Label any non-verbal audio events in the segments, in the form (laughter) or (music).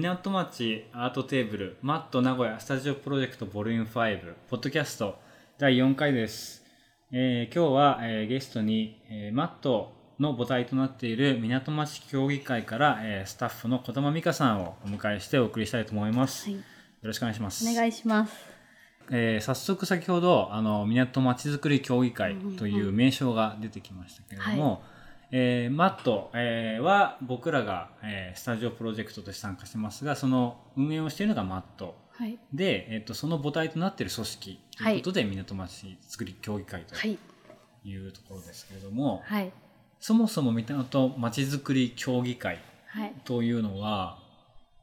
港町アートテーブルマット名古屋スタジオプロジェクトボリューム5ポッドキャスト第4回です、えー今日は、えーゲストに、えーマットの母体となっている港町協議会から、えースタッフの児玉美香さんをお迎えしてお送りしたいと思います、はい。よろしくお願いします。お願いします。えー早速先ほどあの港まちづくり協議会という名称が出てきましたけれども、えーマット、えーは僕らが、えースタジオプロジェクトとして参加してますがその運営をしているのがマットはい。で、えー、とその母体となっている組織ということで、港まちづくり協議会とはい。いうところですけれども、はい。そもそも港まちづくり協議会はい。というのは、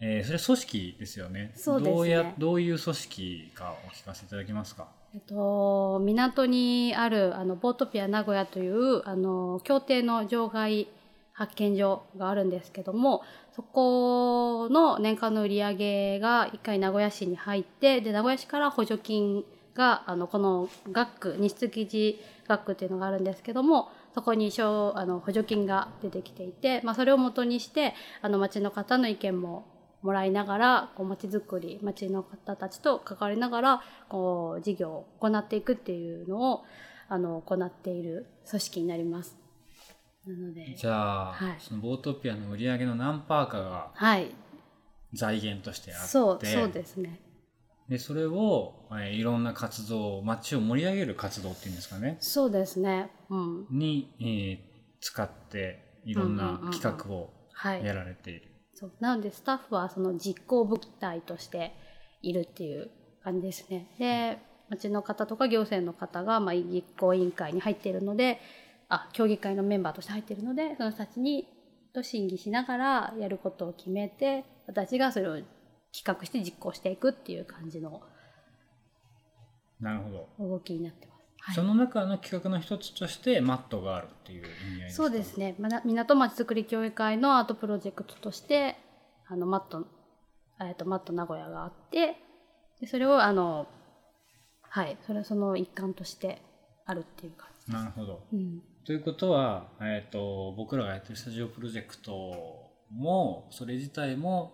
えーそれは組織ですよねそうねどうやどういう組織かお聞かせいただけますか？えっと、港にあるあのボートピア名古屋というあの協定の場外発見所があるんですけどもそこの年間の売り上げが1回名古屋市に入ってで名古屋市から補助金があのこの学区日出記事学区っていうのがあるんですけどもそこにあの補助金が出てきていて、まあ、それをもとにしてあの町の方の意見ももらいながらこう町づくり町の方たちと関わりながらこう事業を行っていくっていうのをあの行っている組織になります。なのでじゃあ、はい。そのボートピアの売り上げの何パーかがはい。財源としてあって。そうそうですね。でそれを、えーいろんな活動街を盛り上げる活動っていうんですかね。そうですね。うん。に、えー使っていろんなうんうんうんうん。企画をはい。やられている、そうなのでスタッフはその実行部隊としているっていう感じですね。で町の方とか行政の方が、まあ、実行委員会に入っているのであ協議会のメンバーとして入っているのでその人たちにと審議しながらやることを決めて私がそれを企画して実行していくっていう感じのなるほど、動きになってます。はいその中の企画の一つとしてマットがあるっていう意味合いですか？そうですね。まな港町づくり協議会のアートプロジェクトとして、あの、マット、えっと、マット名古屋があって、でそれを、あの、はい、それその一環としてあるっていう感じ。なるほどうん。ということは、えー、と僕らがやってるスタジオプロジェクトもそれ自体も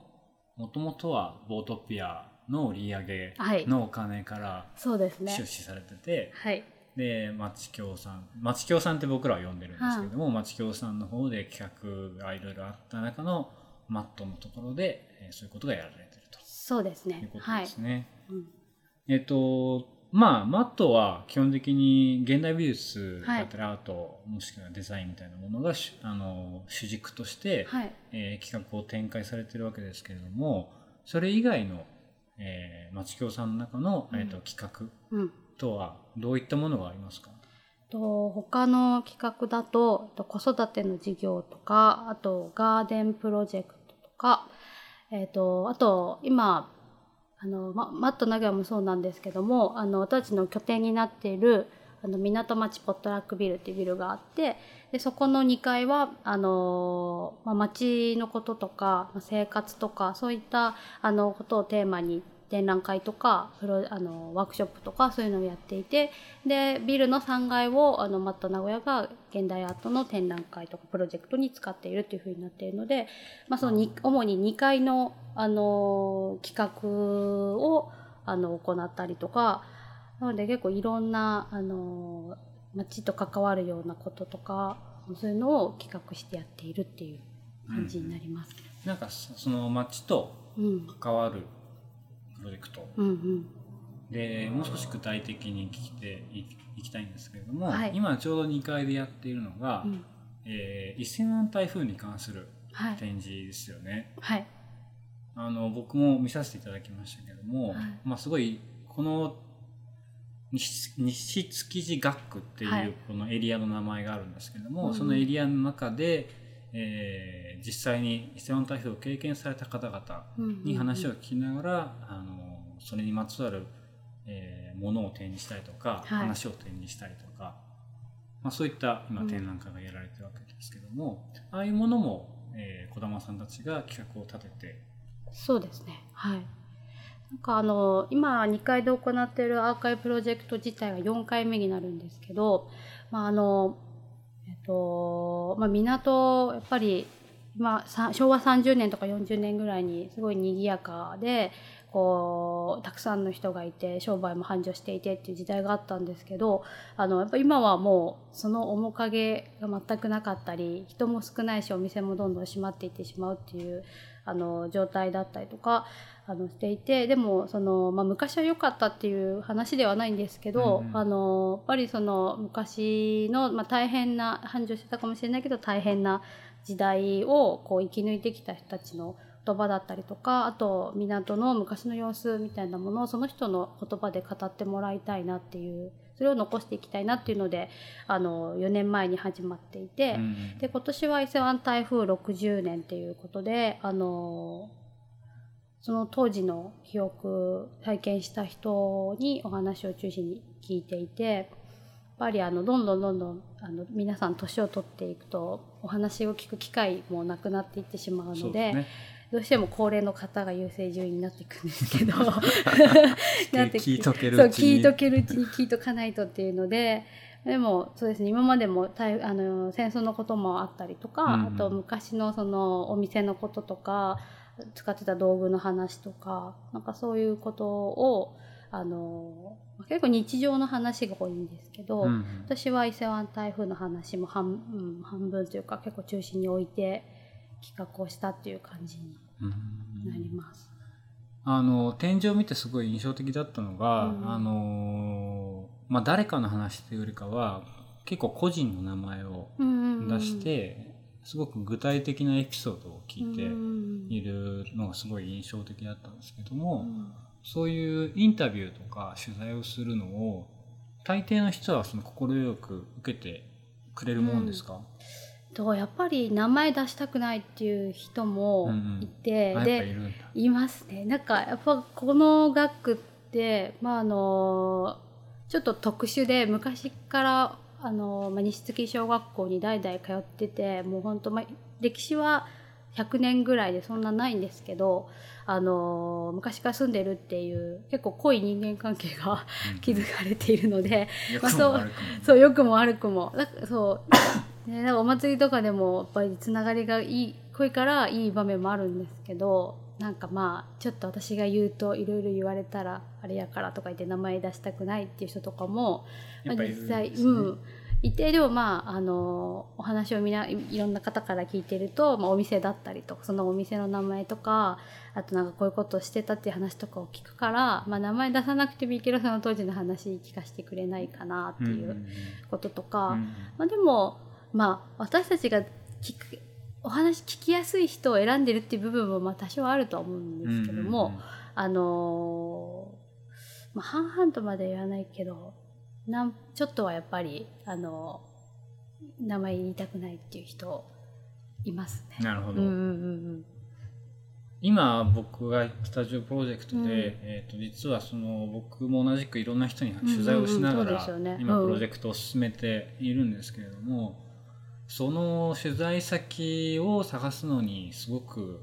もともとはボートピアの売り上げはいのお金からそうですね出。資されてて、はい。で町協さん町協さんって僕らは呼んでるんですけども、町協さんの方で企画がいろいろあった中のマットのところで、えーそういうことがやられてるそうですというね。ことはい。ですね。うんえっとまあマットは基本的に現代美術だったりアート、もしくはデザインみたいなものがしあの主軸として、はい。えー企画を展開されてるわけですけれどもそれ以外の、えー、町協さんの中の、えー、と企画うん。とはどういったものがありますか？と他の企画だと子育ての事業とかあとガーデンプロジェクトとか、えっとあと今あの、ま、マット名古屋もそうなんですけどもあの私たちの拠点になっているあの港町ポットラックビルっていうビルがあってでそこの2階はあの、まあ、町のこととか生活とかそういったあのことをテーマに展覧会とかプロあのワークショップとかそういうのをやっていてでビルの3階をあのマット名古屋が現代アートの展覧会とかプロジェクトに使っているというふうになっているので、まあ、そのに主に2階のあの企画をあの行ったりとかなので結構いろんなあの街と関わるようなこととかそういうのを企画してやっているっていう感じになります。なんかそその町とうん、関わるプロジェクトうん、うん。でもう少し具体的に聞いていいきたいんですけれども、はい。今ちょうど2階でやっているのが、うん。えー、1000万台風に関するはい。展示ですよね。はい。あの僕も見させていただきましたけども、はい。まあすごいこの西西築地学区っていはい。うこのエリアの名前があるんですけども、うん。そのエリアの中で、えー実際に伊勢湾台風を経験された方々に話を聞きながら、あのそれにまつわる、えーものを展示したりとか、はい話を展示したりとか、まあ、そういった今展覧会がやられてるわけですけども、ああいうものも、えー、児玉さんたちが企画を立ててそうですね。はい。なんかあの今2階で行っているアーカイブプロジェクト自体が4回目になるんですけど、まああのとまあ港やっぱりまあ昭和30年とか40年ぐらいにすごい賑やかでこうたくさんの人がいて商売も繁盛していてっていう時代があったんですけどあのやっぱ今はもうその面影が全くなかったり人も少ないしお店もどんどん閉まっていってしまうっていうあの状態だったりとかあのしていてでもその、まあ、昔は良かったっていう話ではないんですけど、うんうん。あのやっぱりその昔の、まあ、大変な繁盛してたかもしれないけど大変な時代をこう生き抜いてきた人たちの言葉だったりとかあと港の昔の様子みたいなものをその人の言葉で語ってもらいたいなっていうそれを残していきたいなっていうのであの4年前に始まっていて。うんで今年は伊勢湾台風60年っていうことであのその当時の記憶体験した人にお話を中心に聞いていてやっぱりあのどんどんどんどんあの皆さん年を取っていくとお話を聞く機会もなくなっていってしまうのでねどうしても高齢の方が優勢順位になっていくんですけど。(laughs) なって聞いとけるそううちに。聞いとけるうちに聞いとかないとっていうのででもそうですね今までも台あの戦争のこともあったりとか、うんうん。あと昔のそのお店のこととか使ってた道具の話とかなんかそういうことをあの結構日常の話が多いんですけど、うん。私は伊勢湾台風の話も半,、うん、半分というか結構中心に置いて企画をしたっていう感じにうんなります。あの展示を見てすごい印象的だったのが、うんあのまあ誰かの話というよりかは結構個人の名前をうんうんうん。出して、すごく具体的なエピソードを聞いてうんいるのがすごい印象的だったんですけども、うん。そういうインタビューとか取材をするのを大抵の人はその快く受けてくれるもんですか、とやっぱり名前出したくないっていう人もいて、あやっぱいでるんだ。いますね。なんかやっぱこの学区ってまああのちょっと特殊で昔からあの、まあ、西月小学校に代々通っててもう本当まあ歴史は100年ぐらいでそんなないんですけどあの昔から住んでるっていう結構濃い人間関係が (laughs) 築かれているので、よくまあそうそう良くも悪くも。そう、ね、なんかお祭りとかでもやっぱりつながりがいい濃いからいい場面もあるんですけどなんかまあちょっと私が言うといろいろ言われたらあれやからとか言って名前出したくないっていう人とかも、まあ、実際ねうん。いてでもまああのお話をみないいろんな方から聞いてると、まあ、お店だったりとかそのお店の名前とかあとなんかこういうことをしてたっていう話とかを聞くから、まあ、名前出さなくてもいいけどその当時の話聞かせてくれないかなっていううんこととか、うん。まあ、でも、まあ、私たちが聞くお話聞きやすい人を選んでるっていう部分もまあ多少あるとは思うんですけども、うんうんうん。あのーまあ、半々とまでは言わないけどなんちょっとはやっぱり、あのー名前言いたくないっていう人いますね。なるほど、うんうんうん今僕がスタジオプロジェクトで、うん。えー、と実はその僕も同じくいろんな人に取材をしながら今うん。プロジェクトを進めているんですけれども、その取材先を探すのにすごく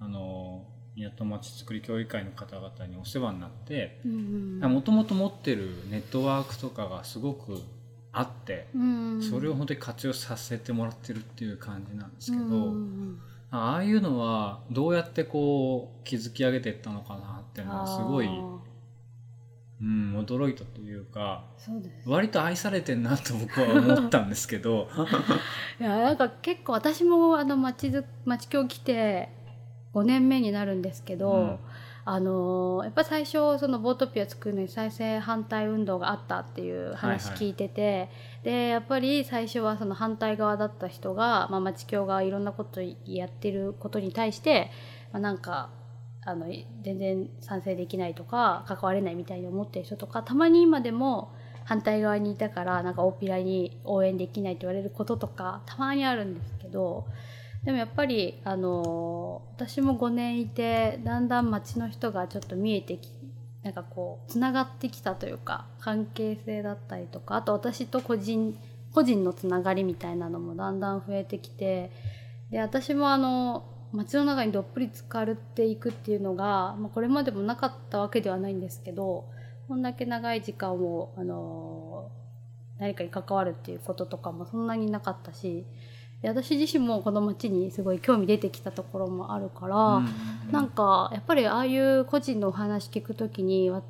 あの港町づくり協議会の方々にお世話になってもともと持ってるネットワークとかがすごくあってうんそれを本当に活用させてもらってるっていう感じなんですけど。うんうんああいうのはどうやってこう築き上げていったのかなっていうのはすごい、うん、驚いたというかそうです。割と愛されてんなと僕は思ったんですけど。(laughs) いやなんか結構私もあの町ず町協来て5年目になるんですけど、うん。あのやっぱ最初そのボートピア作るのに再生反対運動があったっていう話はいはい。聞いてて、でやっぱり最初はその反対側だった人が、まあ、町協がいろんなことやってることに対して、まあ、なんかあの全然賛成できないとか関われないみたいに思ってる人とかたまに今でも反対側にいたからなんか大っぴらに応援できないって言われることとかたまにあるんですけどでもやっぱりあの私も5年いてだんだん町の人がちょっと見えてきなんかこうつながってきたというか関係性だったりとかあと私と個人個人のつながりみたいなのもだんだん増えてきてで私もあの街の中にどっぷり浸かるっていくっていうのが、まあ、これまでもなかったわけではないんですけどこんだけ長い時間をあの何かに関わるっていうこととかもそんなになかったしで私自身もこの街にすごい興味出てきたところもあるから、うんなんかやっぱりああいう個人のお話聞くときにわ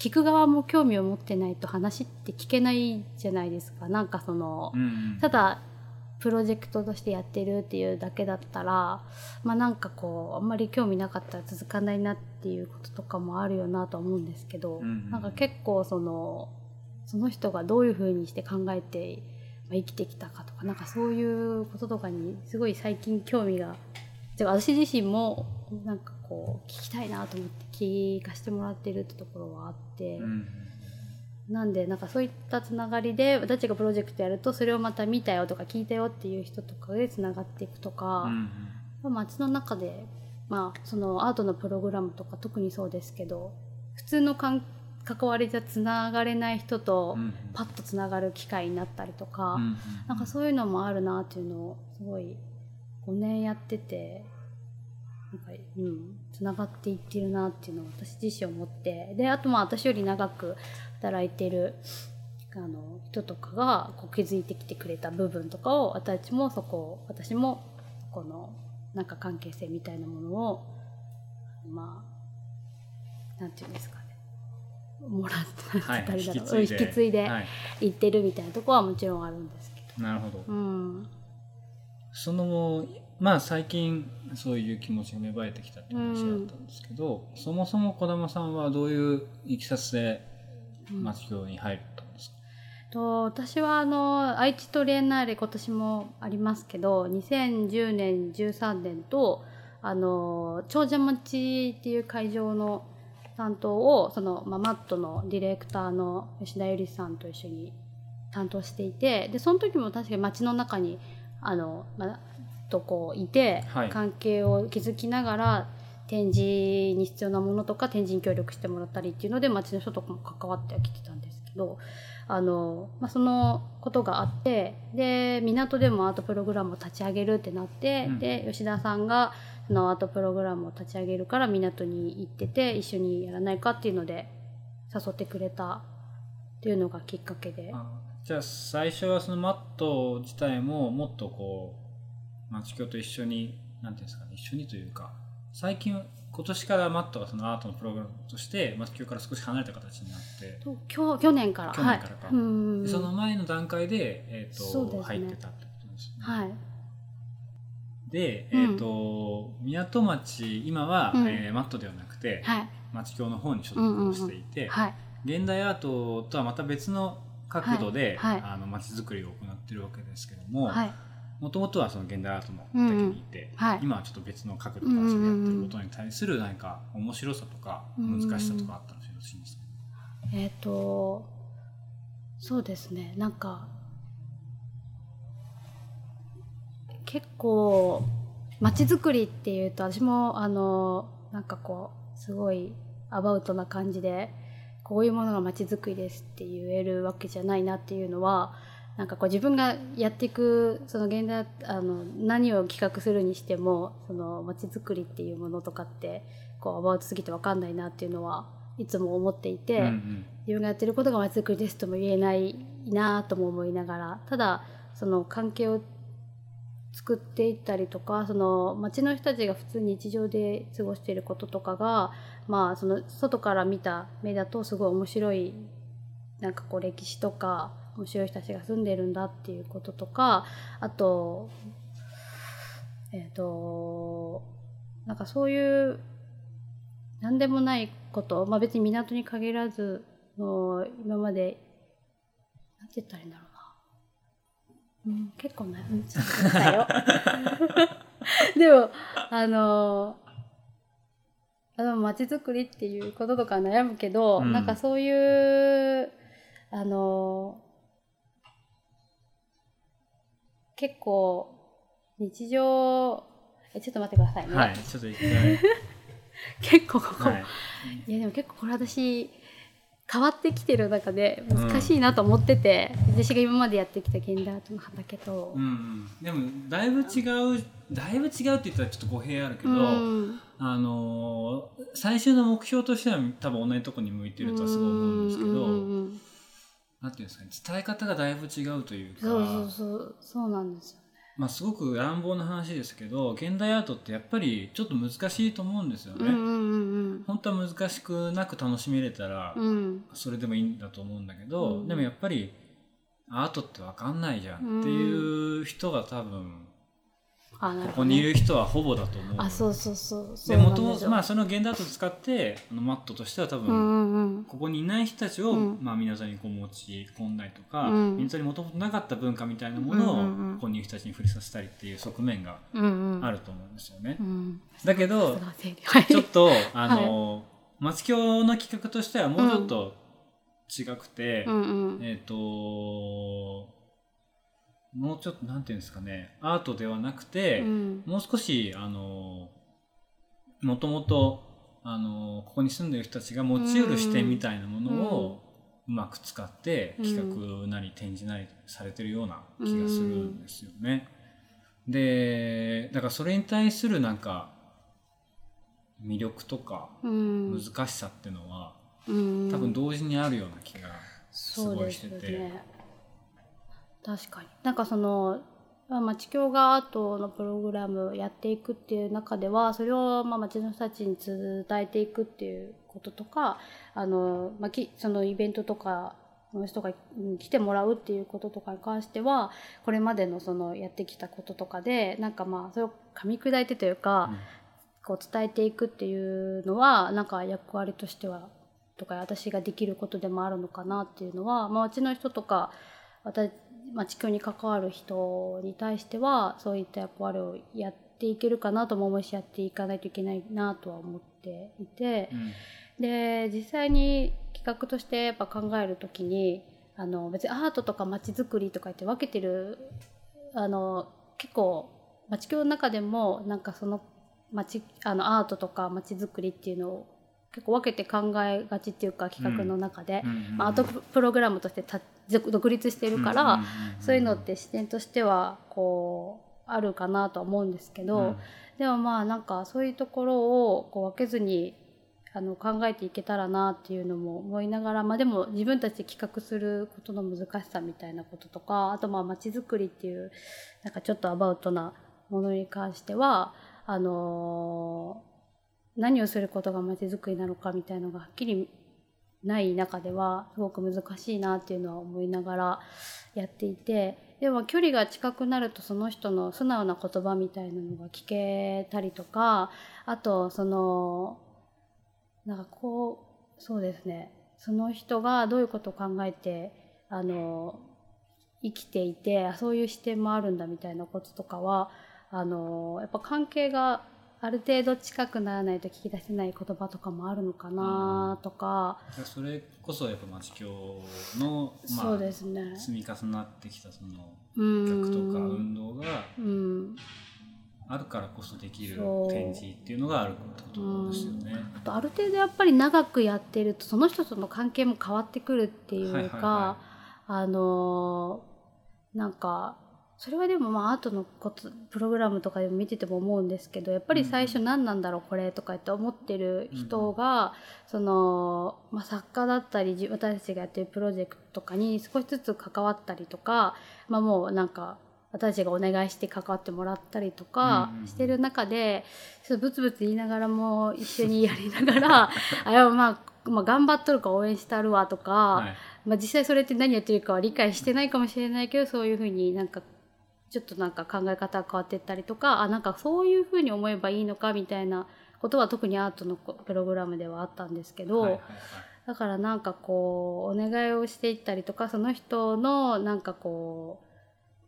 聞く側も興味を持ってないと話って聞けないじゃないですか。なんかその、うんうん。ただプロジェクトとしてやってるっていうだけだったらまあなんかこうあんまり興味なかったら続かないなっていうこととかもあるよなとは思うんですけど、うんうんなんか結構そのその人がどういうふうにして考えて、まあ、生きてきたかとかなんかそういうこととかにすごい最近興味が私自身もなんかこう聞きたいなと思って聞かせてもらってるってところはあって。うんなんでなんかそういったつながりで私たちがプロジェクトやるとそれをまた見たよとか聞いたよっていう人とかでつながっていくとか、うんまあ街の中で、まあ、そのアートのプログラムとか特にそうですけど普通の関関わりじゃつながれない人とうんパッとつながる機会になったりとか、うんなんかそういうのもあるなっていうのをすごい5年やっててなんかうんつながっていってるなっていうのを私自身思ってであとまあ私より長く働いてるあの人とかがこう気づいてきてくれた部分とかを私たちもそこを私もこのなんか関係性みたいなものをまあなんていうんですかね。もらってたらいいんだろう引き継いで。引き継いではい。行ってるみたいなところはもちろんあるんですけど。なるほど。うん。そのまあ最近そういう気持ちが芽生えてきたって話だったんですけど、そもそも児玉さんはどういういきさつでうん。町協に入ったんですか、と私はあの愛知トリエンナーレ今年もありますけど2010年13年とあの長者町っていう会場の担当をその、まあ、マットのディレクターの吉田由里さんと一緒に担当していてでその時も確かに街の中にあの、まあ、とこういて、はい。関係を築きながら展示に必要なものとか展示に協力してもらったりっていうので街の人とかも関わってはきてたんですけどあの、まあ、そのことがあってで港でもアートプログラムを立ち上げるってなって、うんで吉田さんがそのアートプログラムを立ち上げるから港に行ってて一緒にやらないかっていうので誘ってくれたっていうのがきっかけで。あじゃあ最初はそのマット自体ももっとこう町協と一緒になんていうんですかね一緒にというか最近今年からマットがそのアートのプログラムとして町協から少し離れた形になってと去去年から。去年からか。はい、その前の段階で、えーとね。入ってたってことですね。はい。で、えうん。ーと港町今は、うん。えーマットではなくて、はい。町協の方に所属をしていて、はい。現代アートとはまた別の角度で、はい。はい。あの街づくりを行っているわけですけどもはいもともとはその現代アートの畑にいて、うんうんはい。今はちょっと別の角度からそれやってることに対する何か面白さとか難しさとかあったらよろしいんですか、えっ、とそうですね。なんか結構街づくりっていうと私もあのなんかこうすごいアバウトな感じでこういうものが街づくりですって言えるわけじゃないなっていうのはなんかこう自分がやっていくその現代あの何を企画するにしてもその街づくりっていうものとかってこうアバウトすぎて分かんないなっていうのはいつも思っていて、うんうん。自分がやってることが街づくりですとも言えないなとも思いながらただその関係を作っていったりとかその街の人たちが普通に日常で過ごしていることとかがまあその外から見た目だとすごい面白いなんかこう歴史とか面白い人たちが住んでるんだっていうこととかあとえっ、となんかそういう何でもないこと、まあ、別に港に限らずもう今までなんて言ったらいいんだろうな、うん、結構な、うん、ちょっと待ってくださいよ。(laughs) でもあのあの街づくりっていうこととか悩むけど、うんなんかそういうあの結構日常えちょっと待ってくださいね、はいちょっと一回、(laughs) 結構ここ、はい、いやでも結構これ私変わってきてる中で難しいなと思ってて、私が今までやってきた現代アートの畑と。うんうん、でもだいぶ違うだいぶ違うって言ったらちょっと語弊あるけど、うん。あのー最終の目標としては多分同じとこに向いてるとはすごい思うんですけど、うんうんうんなんていうんですかね伝え方がだいぶ違うというかそうそうそうそうなんですよね。まあ、すごく乱暴な話ですけど現代アートってやっぱりちょっと難しいと思うんですよね。うんうんうん本当は難しくなく楽しめれたらそれでもいいんだと思うんだけど、うん。でもやっぱりアートって分かんないじゃんっていう人が多分あここにいる人はほぼだと思う。あそうそうそう。そでもともうですよとまあその現代アートを使ってあのマットとしては多分、うんうんうん。ここにいない人たちを、うん。まあ、皆さんにこう持ち込んだりとか、うん。皆さんにもともとなかった文化みたいなものを、うんうんうん。ここにいる人たちに触れさせたりっていう側面がうんうん。あると思うんですよね。うん。だけどはい。ちょっとあの、町京の企画としてはもうちょっと違くて、うんうん。えっ、ともうちょっとなんていうんですかねアートではなくて、うん。もう少しあのもともとあのここに住んでる人たちが持ち得る視点みたいなものをうまく使ってうん企画なり展示なりされてるような気がするんですよね。でだからそれに対するなんか魅力とかうん。難しさっていうのはうん。多分同時にあるような気がすごいしてて。ね確かに。なんかそのまあ町協がアートのプログラムやっていくっていう中ではそれをまあ町の人たちに伝えていくっていうこととかあの、まあ、きそのイベントとかの人がうん来てもらうっていうこととかに関してはこれまでのそのやってきたこととかでなんかまあそれを噛み砕いてというか、こう伝えていくっていうのはなんか役割としてはとか私ができることでもあるのかなっていうのは、まあ、町の人とか私、まあ、地球に関わる人に対してはそういった役割をやっていけるかなとも思うしやっていかないといけないなとは思っていてうん。で実際に企画としてやっぱ考えるときにあの別にアートとか街づくりとか言って分けてるあの結構町協の中でもなんかその町あのアートとか街づくりっていうのを結構分けて考えがちっていうか企画の中で、まあ、アートプログラムとしてた独立してるから、そういうのって視点としてはこうあるかなとは思うんですけど、うん。でもまあなんかそういうところをこう分けずにあの考えていけたらなっていうのも思いながら、まあ、でも自分たちで企画することの難しさみたいなこととかあとまあ街づくりっていうなんかちょっとアバウトなものに関してはあのー何をすることが街づくりなのかみたいのがはっきりない中ではすごく難しいなっていうのは思いながらやっていてでも距離が近くなるとその人の素直な言葉みたいなのが聞けたりとかあとそのなんかこうそうですね。その人がどういうことを考えてあの生きていてそういう視点もあるんだみたいなこととかはあのやっぱ関係がある程度近くならないと聞き出せない言葉とかもあるのかなとか、それこそやっぱ町協の、まあ、そうですね。積み重なってきたそのうん。企画とか運動がうん。あるからこそできる展示っていうのがあるってことですよね。あとある程度やっぱり長くやってるとその人との関係も変わってくるっていうか、あのーなんかそれはでもまあアートのことプログラムとかでも見てても思うんですけどやっぱり最初何なんだろうこれとかって思ってる人が、その、まあ、作家だったりじ私たちがやってるプロジェクトとかに少しずつ関わったりとか、まあ、もうなんか私たちがお願いして関わってもらったりとかしてる中で、ちょっとブツブツ言いながらも一緒にやりながら (laughs) あやまあ、まあ、頑張っとるから応援してあるわとか、はい。まあ、実際それって何やってるかは理解してないかもしれないけどそういうふうになんかちょっとなんか考え方が変わっていったりとかあなんかそういうふうに思えばいいのかみたいなことは特にアートのプログラムではあったんですけど、はいはい。だからなんかこうお願いをしていったりとかその人のなんかこ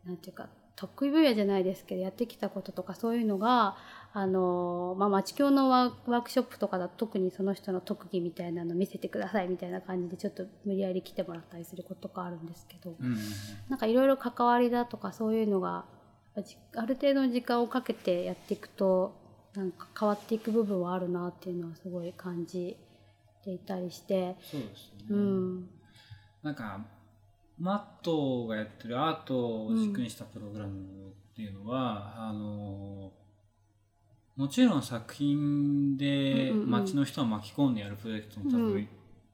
うなんていうか得意分野じゃないですけどやってきたこととかそういうのがあの、まあ、町協のワーワークショップとかだと特にその人の特技みたいなの見せてくださいみたいな感じでちょっと無理やり来てもらったりすることとかあるんですけど、うんうんうんなんかいろいろ関わりだとかそういうのがある程度の時間をかけてやっていくとなんか変わっていく部分はあるなっていうのはすごい感じていたりして、そうですね。うん、なんかマットがやってるアートを軸にしたプログラムっていうのは、あのもちろん作品で街の人を巻き込んでやるプロジェクトも多うん。分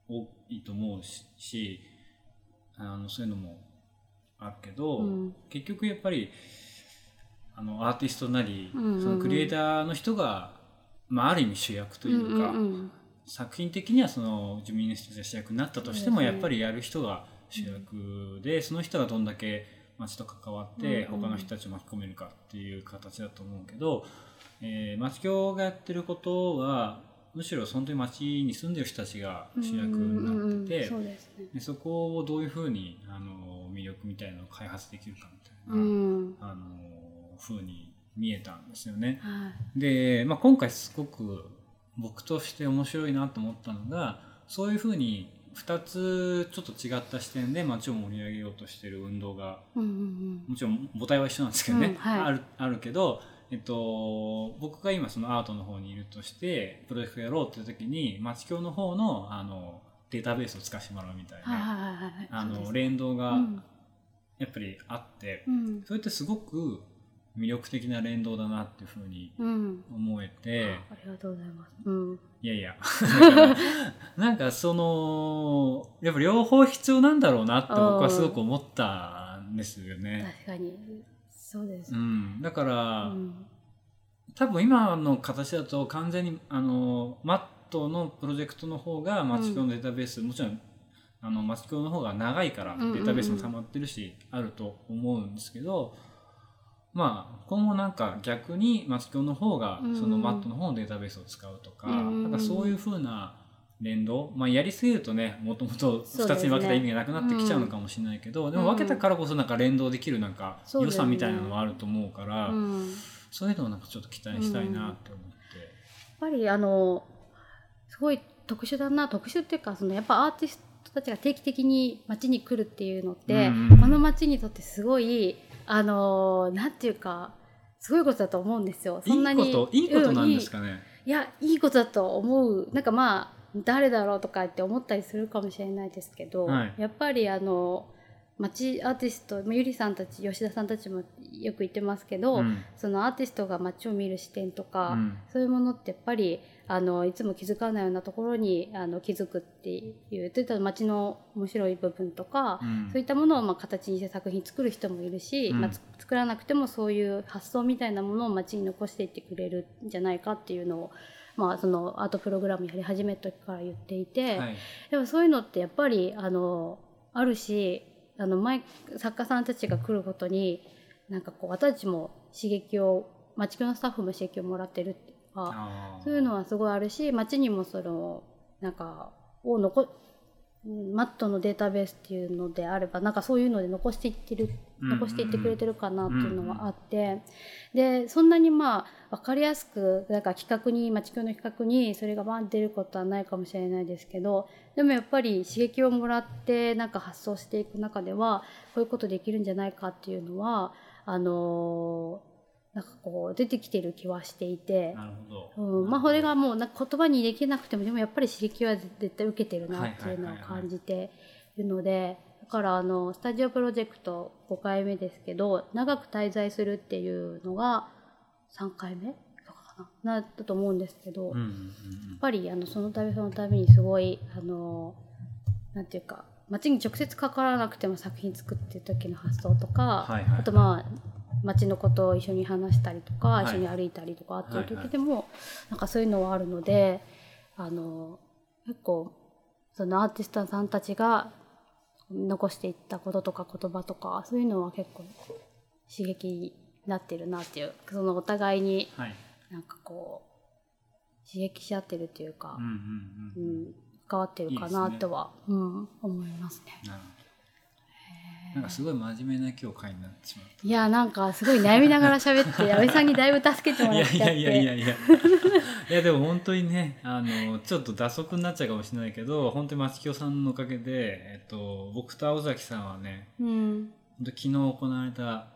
多いと思うししあのそういうのもあるけど、うん。結局やっぱりあのアーティストなり、そのクリエイターの人が、まあ、ある意味主役というか、作品的にはその住民の人たちが主役になったとしても、やっぱりやる人が主役で、その人がどんだけ町と関わって、他の人たちを巻き込めるかっていう形だと思うけど、えー、町協がやってることはむしろ本当に町に住んでる人たちが主役になってて、うんうんうんそこをどういうふうにあの魅力みたいなのを開発できるかみたいな、うん。あのふうに見えたんですよね。はい。で、まあ、今回すごく僕として面白いなと思ったのがそういうふうに2つちょっと違った視点で街を盛り上げようとしてる運動がうんうんもちろん母体は一緒なんですけどね、うんはいあるあるけど、えっと、僕が今そのアートの方にいるとしてプロジェクトやろうっていう時に町協の方のあのデータベースを使わせてもらうみたいな。あの連動がうんやっぱりあって、うん。それってすごく魅力的な連動だなっていうふうにうん。思えて。ありがとうございます。うん。いやいや。(laughs) なんかその、やっぱ両方必要なんだろうなって僕はすごく思ったんですよね。確かに。そうですう。ん。だから、うん。多分今の形だと完全に、あの、マットのプロジェクトの方がマチコのデータベース、もちろん、あの、マチコの方が長いからうんうんうんデータベースも溜まってるし、あると思うんですけど、まあ、今後なんか逆にマチコの方がうんうんそのマットの方のデータベースを使うとか、うんうんうんなんかそういうふうな連動、まあ、やりすぎるとねもともと2つに分けた意味がなくなってきちゃうのかもしれないけどで,、も分けたからこそなんか連動できるなんかそうですね良さみたいなのはあると思うからうん。そういうのをなんかちょっと期待したいなって思って。やっぱりあのすごい特殊だな特殊っていうかそのやっぱアーティストたちが定期的に街に来るっていうのって、うんうんこの街にとってすごいあのなんていうかすごいことだと思うんですよ。そんないにいこといいことなんですうかね。いいやいいことだと思うなんかまあ誰だろうとかって思ったりするかもしれないですけど、はい。やっぱりあの街アーティストまあゆりさんたち吉田さんたちもよく言ってますけど、うん。そのアーティストが街を見る視点とか、うん。そういうものってやっぱりあのいつも気づかないようなところにあの気づくっていうそういった街の面白い部分とか、うん。そういったものをまあ形にして作品作る人もいるし、うん。まあ、つ作らなくてもそういう発想みたいなものを街に残していってくれるんじゃないかっていうのを、まあ、そのアートプログラムやり始めた時から言っていて、はい。でもそういうのってやっぱりあのあるしあの前作家さんたちが来ることになんかこう私たちも刺激を町区のスタッフも刺激をもらってるっていうかそういうのはすごいあるし町にもそのなんかを残うんマットのデータベースっていうのであればなんかそういうので残していってるうん。残していってくれてるかなっていうのはあって、でそんなにまあ分かりやすくなんか企画に町協の企画にそれがバン出ることはないかもしれないですけどでもやっぱり刺激をもらってなんか発想していく中ではこういうことできるんじゃないかっていうのはあのーなんかこう出てきてる気はしていて。なるほど。うん、まあこれがもうなんか言葉にできなくてもでもやっぱり刺激は絶対受けてるなっていうのを感じているのでだからあのスタジオプロジェクト5回目ですけど長く滞在するっていうのが3回目とかかななったと思うんですけど、やっうんうんうんぱりあのその度その度にすごいあのなんていうか街に直接関わらなくても作品作ってる時の発想とか、はいはいあとまあ街のことを一緒に話したりとか、はい一緒に歩いたりとかっていうはいはい時でも、なんかそういうのはあるのであの結構そのアーティストさんたちが残していったこととか言葉とかそういうのは結構刺激になってるなっていうそのお互いにはい。なんかこう刺激し合ってるっていうかうん、うんううん。ん、関わってるかいいですねなとはうん、思いますね。なんかすごい真面目な今日会になってしまう。いやなんかすごい悩みながら喋って (laughs) 矢部さんにだいぶ助けてもらっちゃって。やいやいやいやいや。でも本当にねあのちょっと打足になっちゃうかもしれないけど本当に松清さんのおかげで、えっと、僕と青崎さんはねうん。本当昨日行われた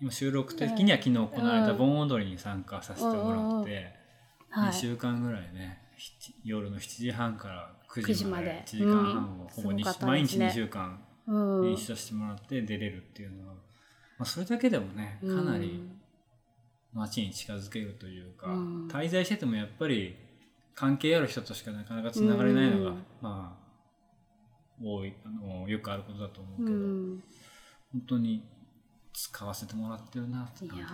今収録的には昨日行われたうん。盆踊りに参加させてもらって、はい。2週間ぐらいね7夜の7時半から9 9時まで時まで。1時間半をほぼにうんすごかった毎日ですね。2週間うん。練習させてもらって出れるっていうのは、まあ、それだけでもねかなり街に近づけるというか、うん。滞在しててもやっぱり関係ある人としかなかなかつながれないのが、うん。まあ多いあのよくあることだと思ううけど、ん本当に使わせてもらってるなって感じで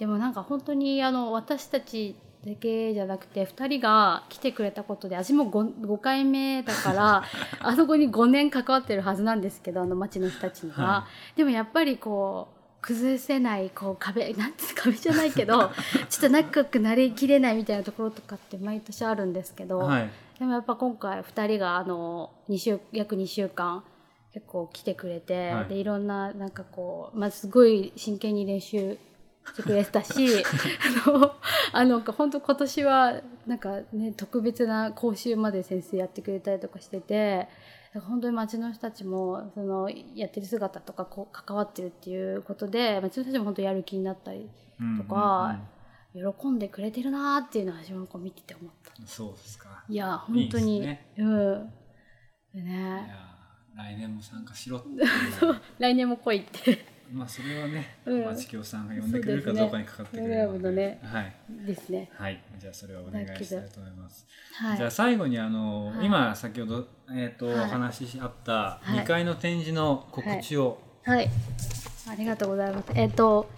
でもなん。か本当にあの私たちだけじゃなくて2人が来てくれたことで私も 5, 5回目だから (laughs) あそこに5年関わってるはずなんですけどあの町の人たちには、はでもやっぱりこう崩せないこう壁なんて壁じゃないけど (laughs) ちょっと仲良くなりきれないみたいなところとかって毎年あるんですけど、はい。でもやっぱ今回2人があの2週約2週間結構来てくれて、はい。でいろんななんかこう、まあ、すごい真剣に練習してくれてたし (laughs) あの (laughs) あの本当今年はなんかね特別な講習まで先生やってくれたりとかしてて本当に町の人たちもそのやってる姿とかこう関わってるっていうことで町の人たちも本当やる気になったりうんとか、喜んでくれてるなーっていうのは私もこう見てて思った。うんうんそうですか。いや本当に。いいね。うん。でいねや来年も参加しろって。(laughs) 来年も来いってまあそれはね、うん。町京さんが呼んでくれるかどうかにかかってくるそうですねはい、ですね。はい、じゃあそれはお願いしたいと思います。はい。じゃあ最後にあの、はい。今先ほど、えーとはい。お話ししあったはい。2階の展示の告知を、はい。ありがとうございます。えっ、と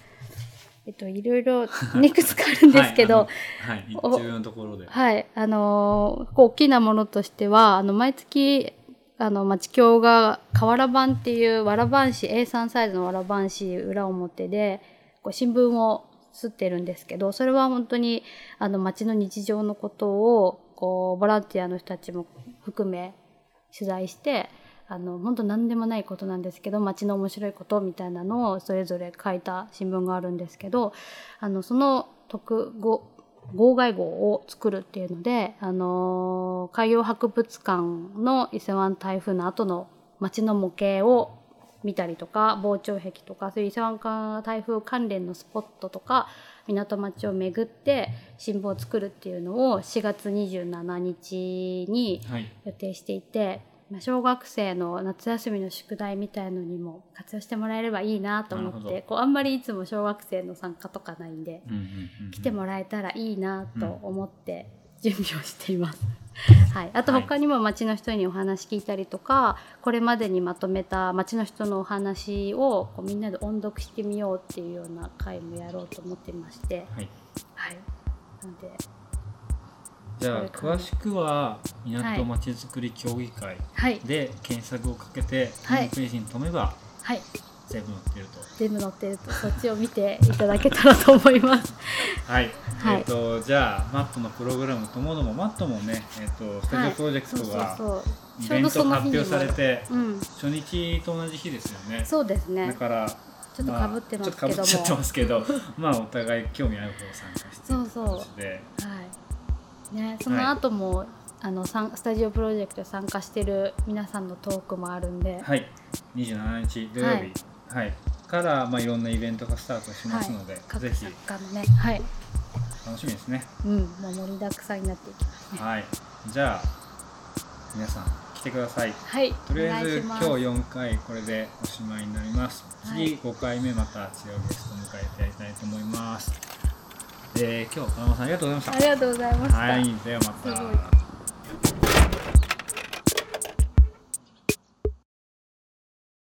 えっ、といろいろいくつかあるんですけどはい、はい、重要なところで、はい、あのーこう大きなものとしてはあの毎月あの町京が瓦版っていうわら版紙 A3 サイズのわら版紙裏表でこう新聞を刷ってるんですけどそれは本当にあの町の日常のことをこうボランティアの人たちも含め取材してあの本当何でもないことなんですけど町の面白いことみたいなのをそれぞれ書いた新聞があるんですけどあのその特語号外号を作るっていうので、あのー海洋博物館の伊勢湾台風の後の町の模型を見たりとか防潮壁とかそういう伊勢湾台風関連のスポットとか港町を巡って新聞を作るっていうのを4月27日にはい、予定していて、まあ、小学生の夏休みの宿題みたいのにも活用してもらえればいいなと思ってこうあんまりいつも小学生の参加とかないんでうんうんうんうん。来てもらえたらいいなと思って準備をしています。はい、あとはい。他にも町の人にお話聞いたりとか、これまでにまとめた町の人のお話をこうみんなで音読してみようっていうような会もやろうと思ってまして、はい、はい、なのでじゃあ詳しくは港まちづくり協議会はい。で検索をかけて、はい。ホームページに飛べばはい。全部載ってると。全部載ってると。そっちを見ていただけたらと思います。はい、はい。えっ、とじゃあマットのプログラムともどもマットもねえっ、とスタジオプロジェクトがイベント発表されてうん、初日と同じ日ですよね。そうですね。だ。からちょっと被ってますけども。まあちょっと被っちゃってますけどまあお互い興味ある方参加してそうそう。とい。形ね、その後も、あのさんスタジオプロジェクトに参加してる皆さんのトークもあるんで、はい。27日土曜日、はい。から、まあ、いろんなイベントがスタートしますので、各ぜひ。作家のね、はい、楽しみですね。うん、もう盛りだくさんになっていきますね。はい。じゃあ皆さん来てください。はい、とりあえず今日お願いします。4回これでおしまいになります。次はい。5回目また違うゲストを迎えてやりたいと思いますで今日は金間さんありがとうございました。ありがとうございました。はいではまた